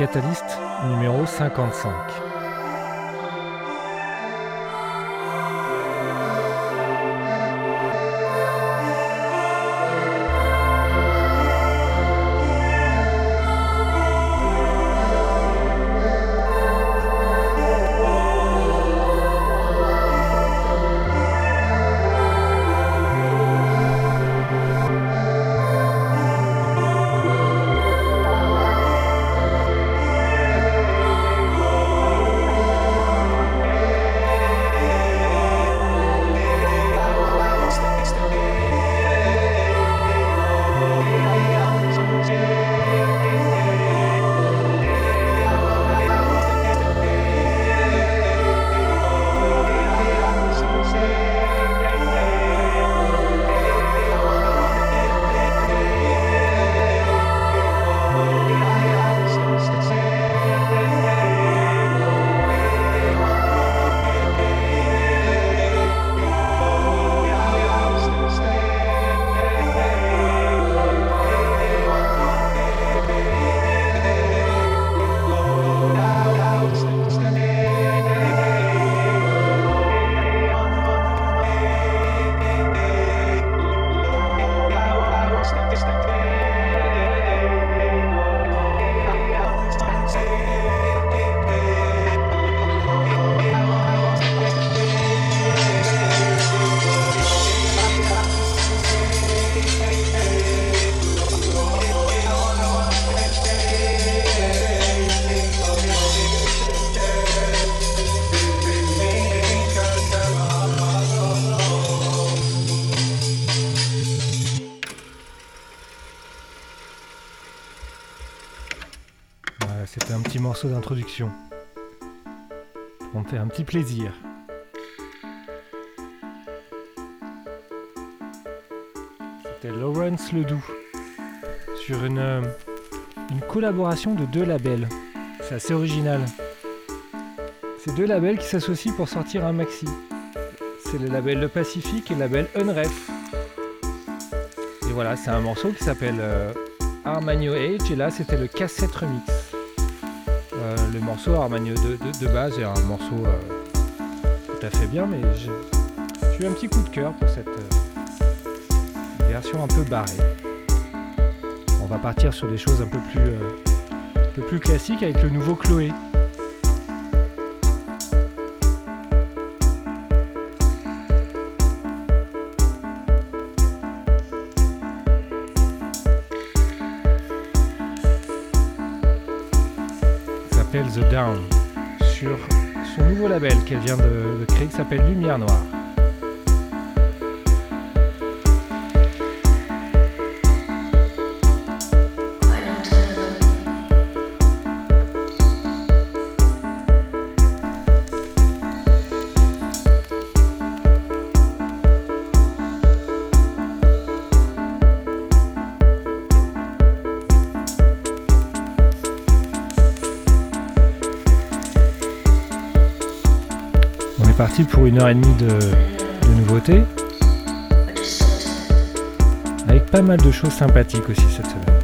Catalyst numéro 55. Morceau d'introduction. On me fait un petit plaisir. C'était Lawrence Ledoux sur une, euh, une collaboration de deux labels. C'est assez original. C'est deux labels qui s'associent pour sortir un maxi. C'est le label Le Pacifique et le label Unref. Et voilà, c'est un morceau qui s'appelle euh, Age et là c'était le cassette remix. Euh, morceau Armanio de, de, base est un morceau tout à fait bien, mais j'ai eu un petit coup de cœur pour cette version un peu barrée. On va partir sur des choses un peu plus, un peu plus classiques avec le nouveau Chloé. Qu'elle vient de, de créer qui s'appelle Lumière Noire. Pour une heure et demie de, de nouveautés. Avec pas mal de choses sympathiques aussi cette semaine.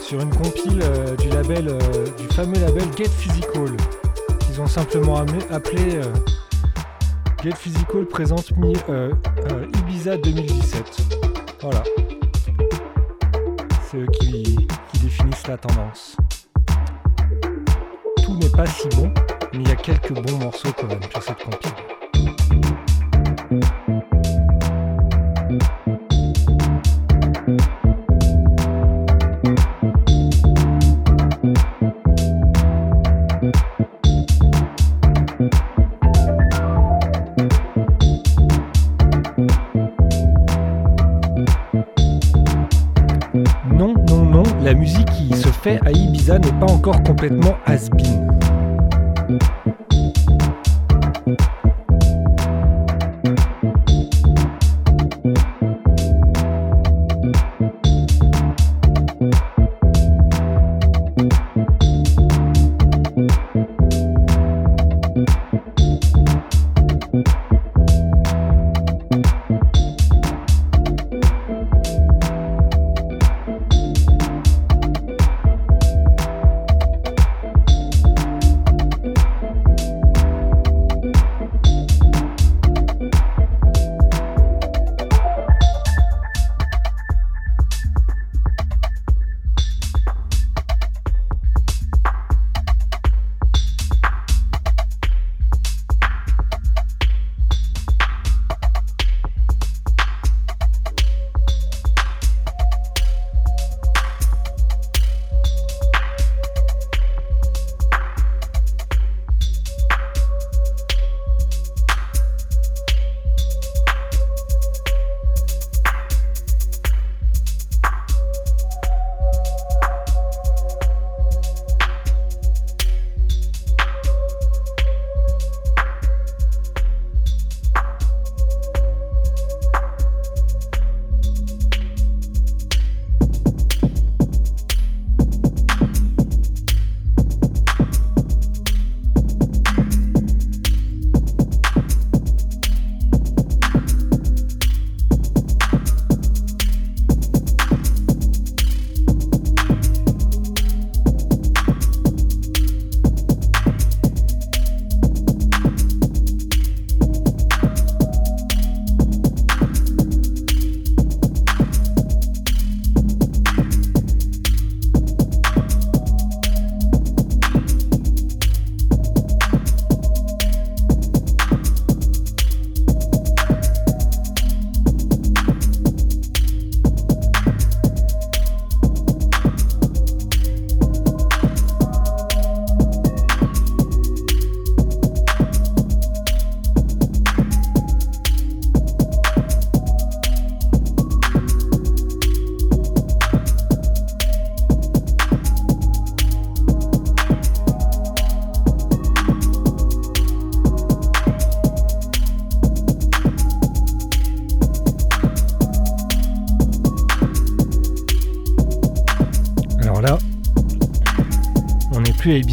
Sur une compile euh, du label, euh, du fameux label Get Physical. Qu'ils ont simplement appelé euh, Get Physical présente Ibiza 2017. Voilà. C'est eux qui, qui définissent la tendance. Tout n'est pas si bon, mais il y a quelques bons morceaux quand même sur cette compile. Ibiza n'est pas encore complètement has-been.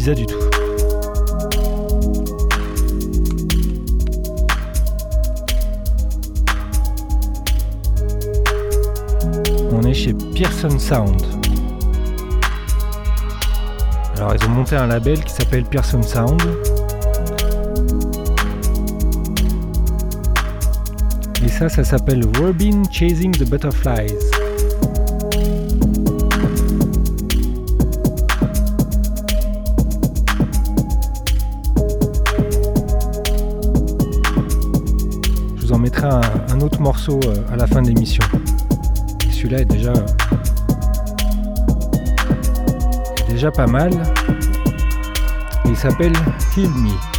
On est chez Pearson Sound. Alors ils ont monté un label qui s'appelle Pearson Sound. Et ça, ça s'appelle Robin Chasing the Butterflies. Euh, à la fin de l'émission. Celui-là est déjà, est déjà pas mal. Il s'appelle Heal Me.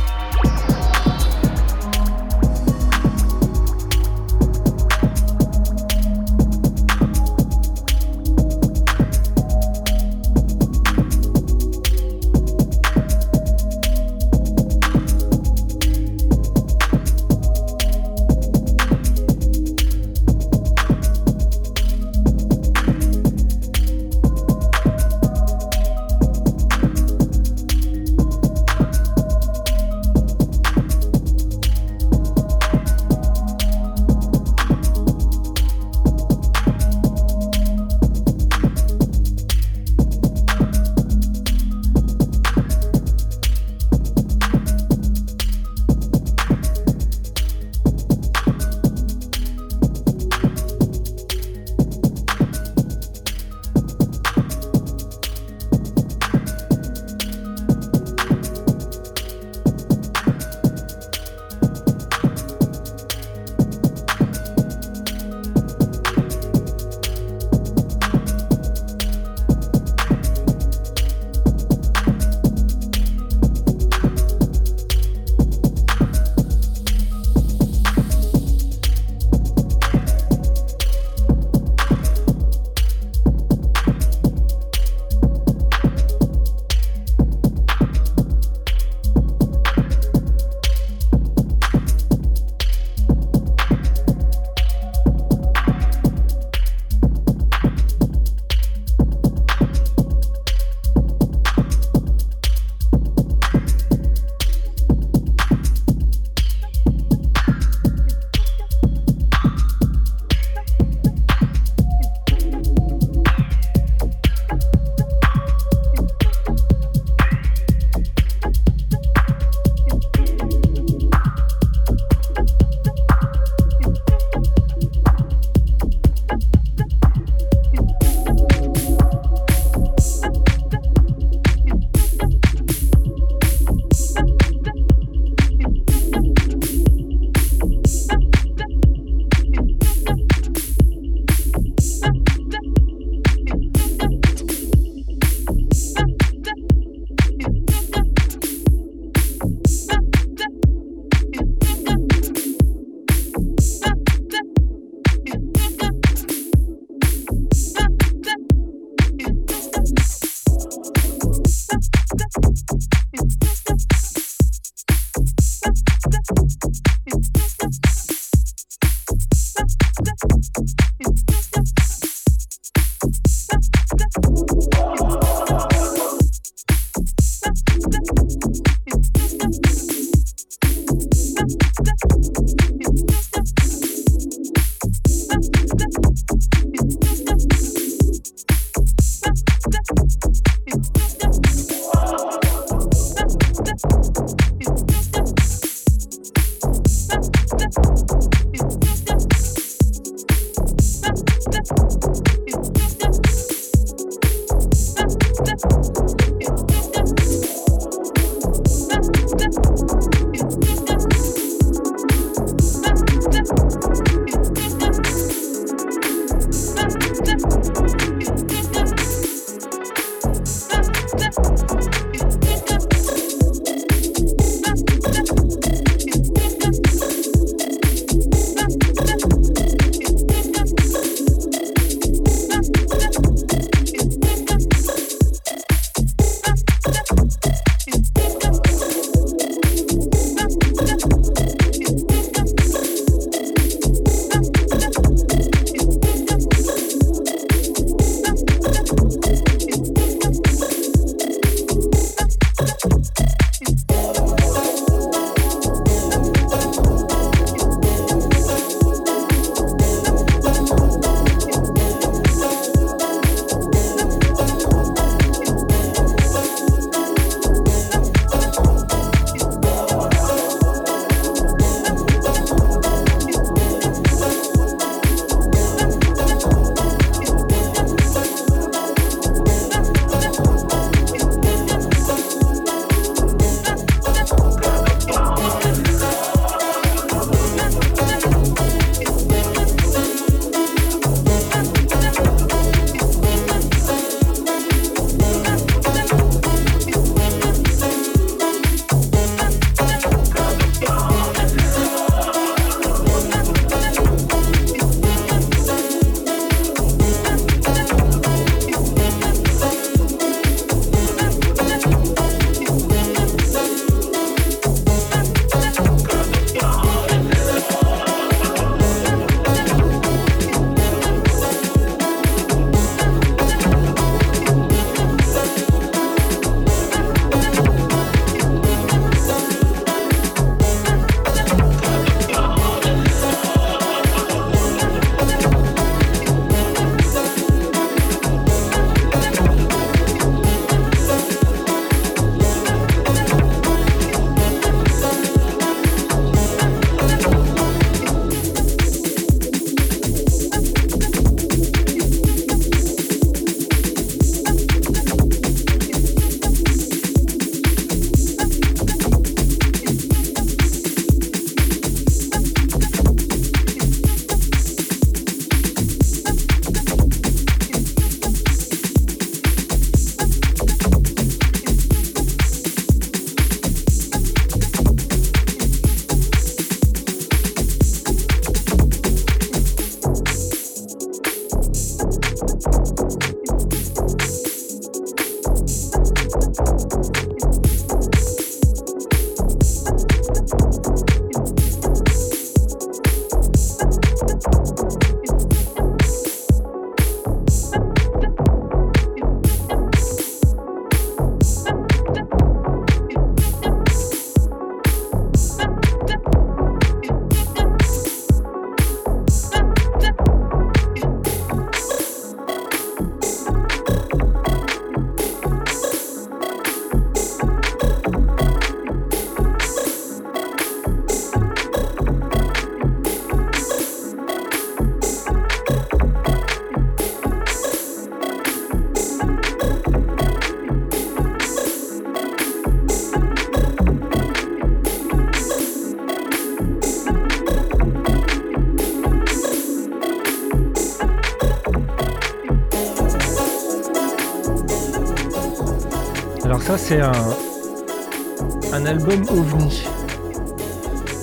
C'est un, album ovni.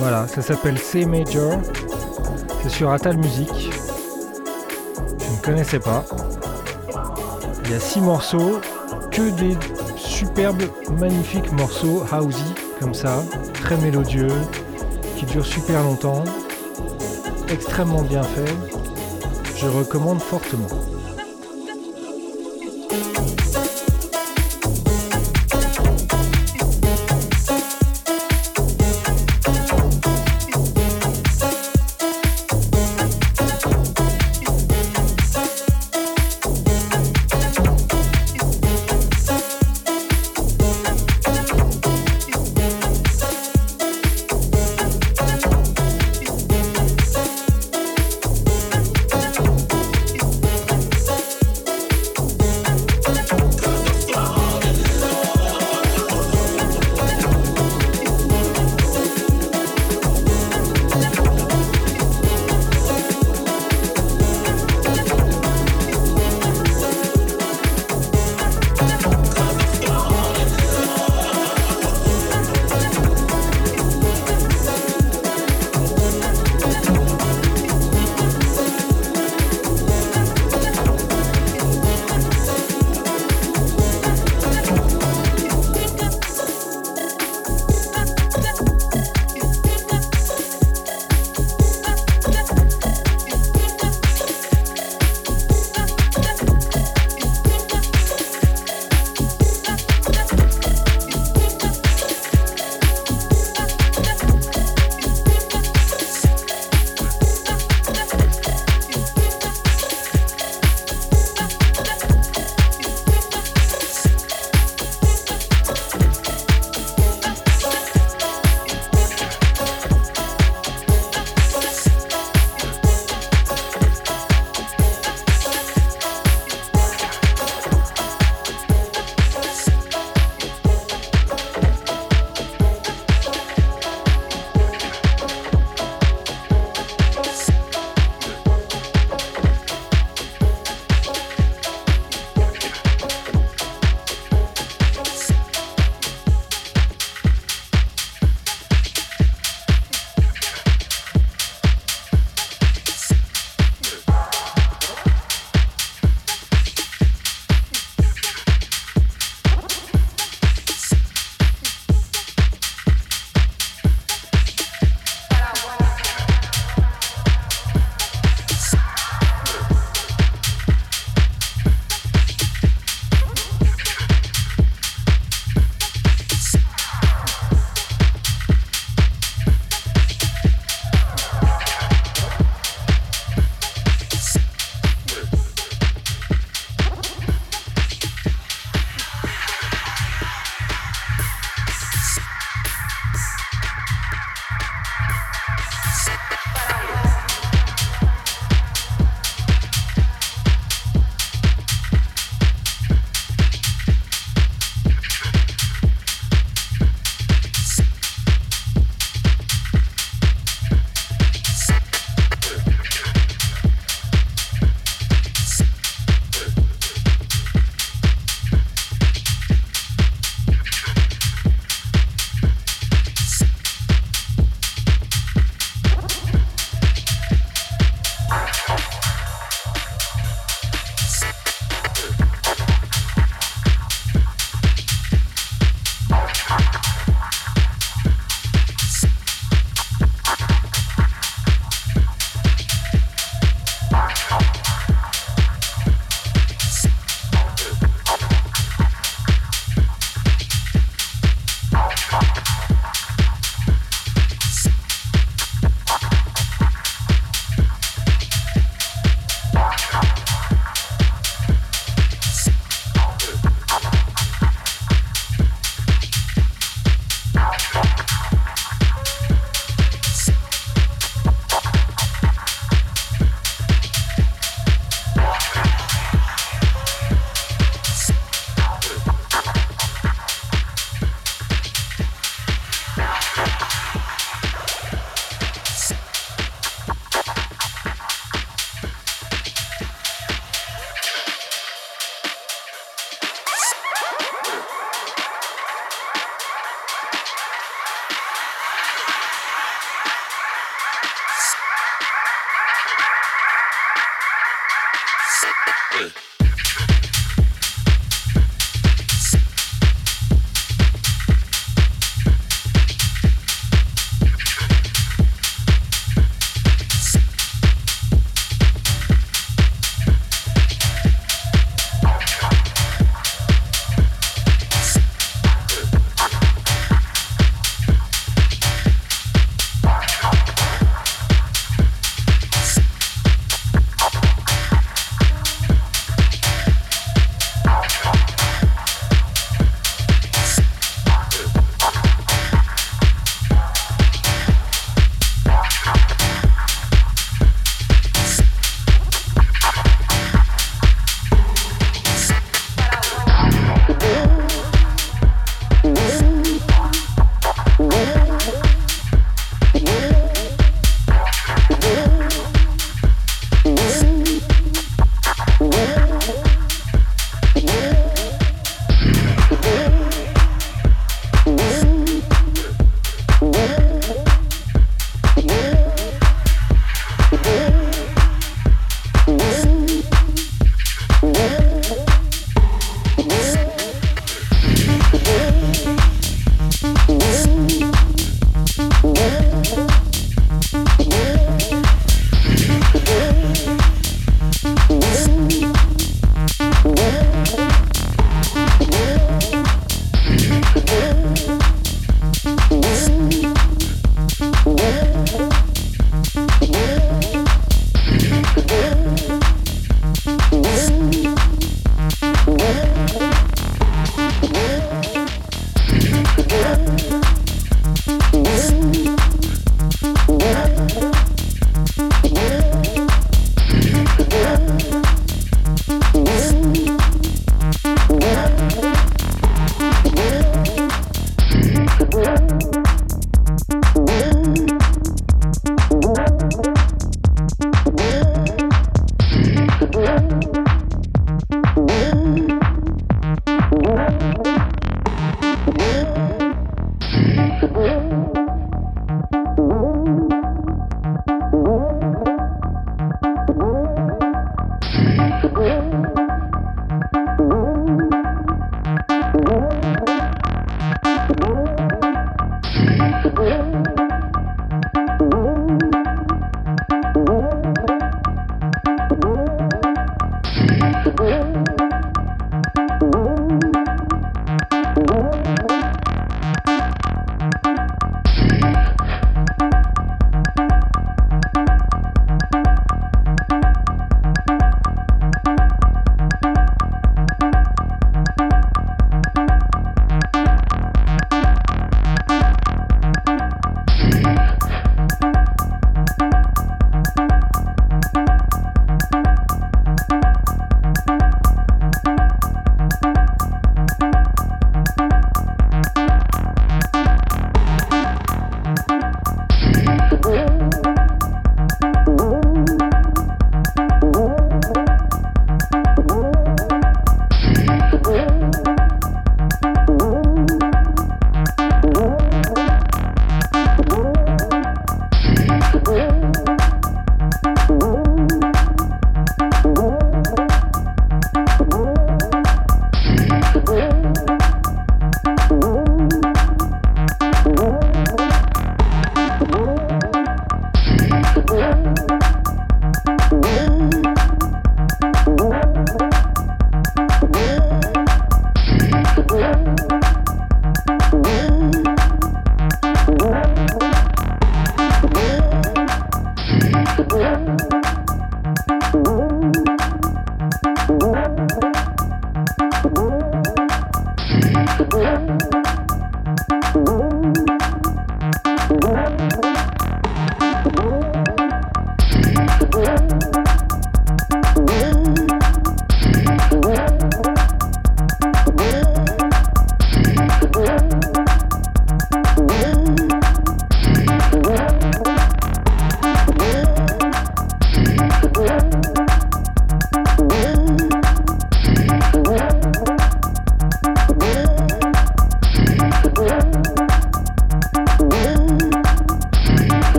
Voilà, ça s'appelle C Major. C'est sur Atal Music. Je ne connaissais pas. Il y a six morceaux, que des superbes, magnifiques morceaux housey comme ça, très mélodieux, qui durent super longtemps, extrêmement bien fait. Je recommande fortement.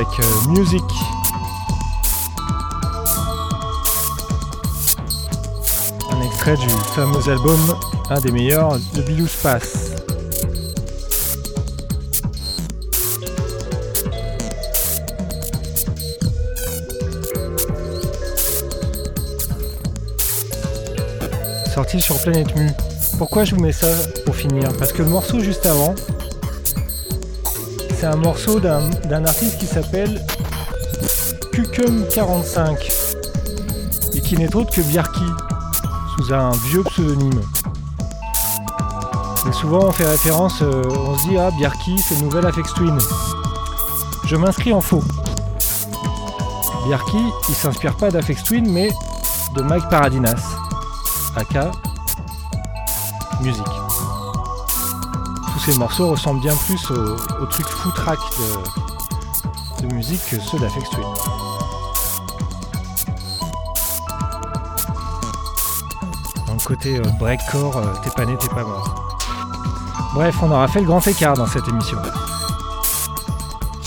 Avec euh, Music. Un extrait du fameux album, un des meilleurs, de Blues Pass. Sorti sur Planète Mu. Pourquoi je vous mets ça pour finir? Parce que le morceau juste avant, c'est un morceau d'un artiste qui s'appelle Kukum45 et qui n'est autre que Bjarki sous un vieux pseudonyme. Et souvent on fait référence, euh, on se dit ah Bjarki c'est une nouvelle Afex Twin. Je m'inscris en faux. Bjarki il s'inspire pas d'Afex Twin mais de Mike Paradinas, aka Music ces morceaux ressemblent bien plus au, au truc foutraque de, de musique que ceux d'Afex Twin. Dans le côté euh, breakcore, euh, t'es pas né, t'es pas mort. Bref, on aura fait le grand écart dans cette émission.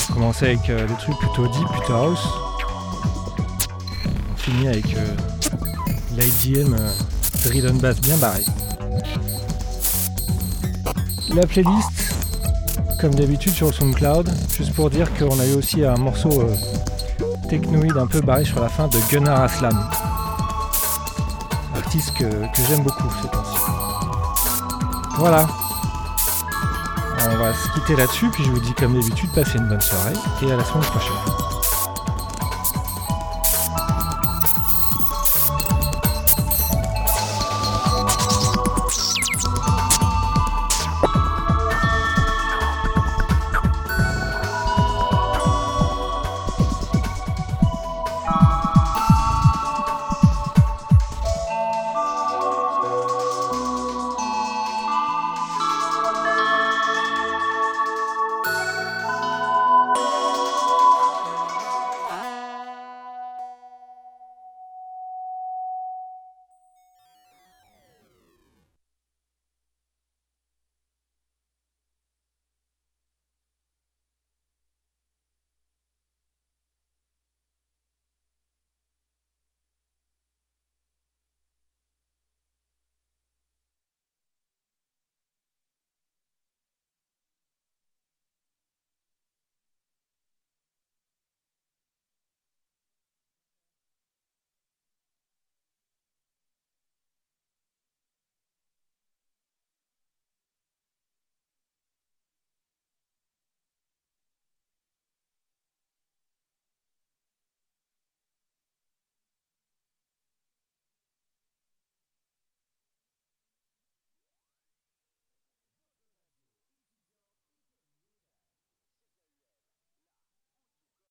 On commençait avec euh, des trucs plutôt deep, plutôt house. On finit avec euh, l'IDM drill and bass bien barré. La playlist, comme d'habitude sur SoundCloud, juste pour dire qu'on a eu aussi un morceau euh, technoïde un peu barré sur la fin de Gunnar Aslam. Artiste que, que j'aime beaucoup ces temps-ci. Voilà. On va se quitter là-dessus, puis je vous dis comme d'habitude, passez une bonne soirée et à la semaine prochaine.